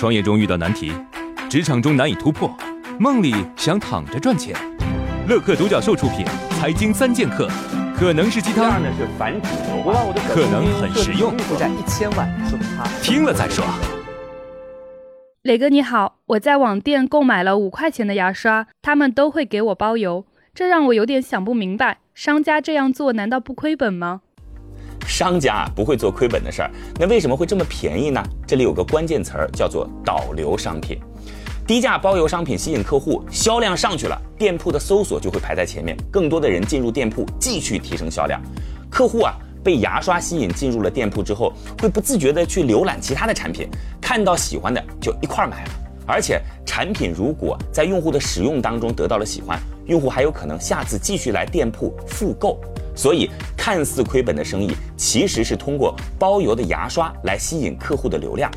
创业中遇到难题，职场中难以突破，梦里想躺着赚钱。乐客独角兽出品，《财经三剑客》可能是鸡汤，呢是反主流我把我的可能很实用负债一千万，说明他听了再说。磊哥你好，我在网店购买了五块钱的牙刷，他们都会给我包邮，这让我有点想不明白，商家这样做难道不亏本吗？商家啊不会做亏本的事儿，那为什么会这么便宜呢？这里有个关键词儿叫做导流商品，低价包邮商品吸引客户，销量上去了，店铺的搜索就会排在前面，更多的人进入店铺，继续提升销量。客户啊被牙刷吸引进入了店铺之后，会不自觉的去浏览其他的产品，看到喜欢的就一块儿买了。而且产品如果在用户的使用当中得到了喜欢，用户还有可能下次继续来店铺复购。所以，看似亏本的生意，其实是通过包邮的牙刷来吸引客户的流量。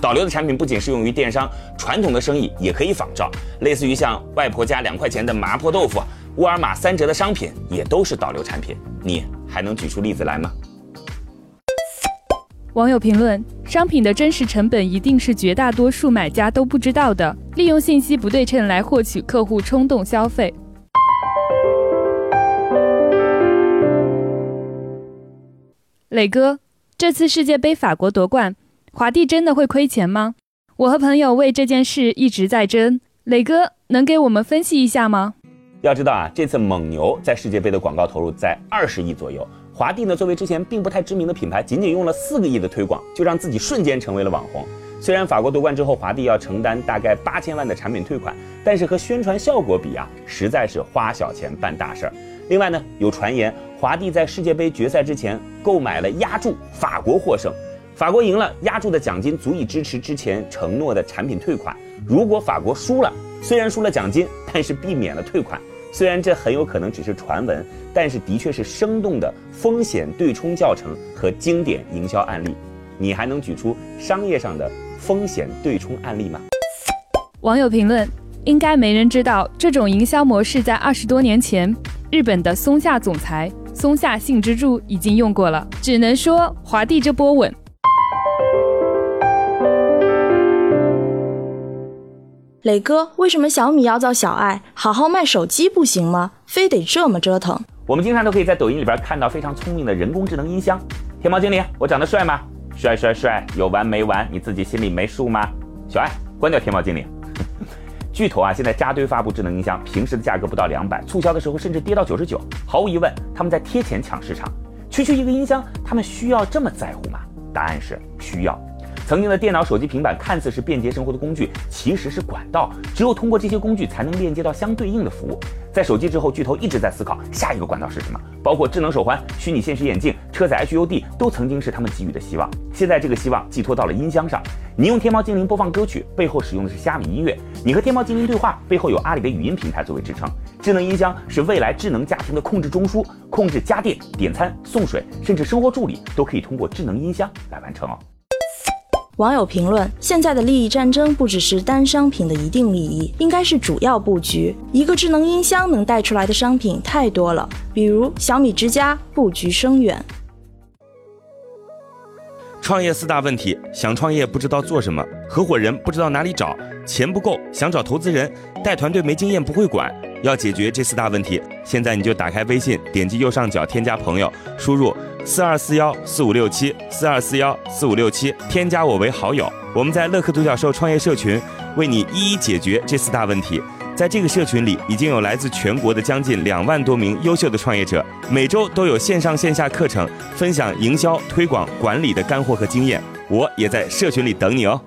导流的产品不仅适用于电商，传统的生意也可以仿照，类似于像外婆家两块钱的麻婆豆腐，沃尔玛三折的商品，也都是导流产品。你还能举出例子来吗？网友评论：商品的真实成本一定是绝大多数买家都不知道的，利用信息不对称来获取客户冲动消费。磊哥，这次世界杯法国夺冠，华帝真的会亏钱吗？我和朋友为这件事一直在争，磊哥能给我们分析一下吗？要知道啊，这次蒙牛在世界杯的广告投入在二十亿左右，华帝呢作为之前并不太知名的品牌，仅仅用了四个亿的推广，就让自己瞬间成为了网红。虽然法国夺冠之后，华帝要承担大概八千万的产品退款，但是和宣传效果比啊，实在是花小钱办大事儿。另外呢，有传言华帝在世界杯决赛之前购买了压注，法国获胜，法国赢了，压注的奖金足以支持之前承诺的产品退款。如果法国输了，虽然输了奖金，但是避免了退款。虽然这很有可能只是传闻，但是的确是生动的风险对冲教程和经典营销案例。你还能举出商业上的风险对冲案例吗？网友评论：应该没人知道，这种营销模式在二十多年前，日本的松下总裁松下幸之助已经用过了。只能说华帝这波稳。磊哥，为什么小米要造小爱？好好卖手机不行吗？非得这么折腾？我们经常都可以在抖音里边看到非常聪明的人工智能音箱。天猫精灵，我长得帅吗？帅帅帅，有完没完？你自己心里没数吗？小爱，关掉天猫精灵。巨头啊，现在扎堆发布智能音箱，平时的价格不到两百，促销的时候甚至跌到九十九。毫无疑问，他们在贴钱抢市场。区区一个音箱，他们需要这么在乎吗？答案是需要。曾经的电脑、手机、平板看似是便捷生活的工具，其实是管道。只有通过这些工具，才能链接到相对应的服务。在手机之后，巨头一直在思考下一个管道是什么，包括智能手环、虚拟现实眼镜、车载 HUD，都曾经是他们给予的希望。现在这个希望寄托到了音箱上。你用天猫精灵播放歌曲，背后使用的是虾米音乐；你和天猫精灵对话，背后有阿里的语音平台作为支撑。智能音箱是未来智能家庭的控制中枢，控制家电、点餐、送水，甚至生活助理都可以通过智能音箱来完成哦。网友评论：现在的利益战争不只是单商品的一定利益，应该是主要布局。一个智能音箱能带出来的商品太多了，比如小米之家布局深远。创业四大问题：想创业不知道做什么，合伙人不知道哪里找，钱不够想找投资人，带团队没经验不会管。要解决这四大问题，现在你就打开微信，点击右上角添加朋友，输入四二四幺四五六七四二四幺四五六七，添加我为好友。我们在乐客独角兽创业社群为你一一解决这四大问题。在这个社群里，已经有来自全国的将近两万多名优秀的创业者，每周都有线上线下课程分享营销、推广、管理的干货和经验。我也在社群里等你哦。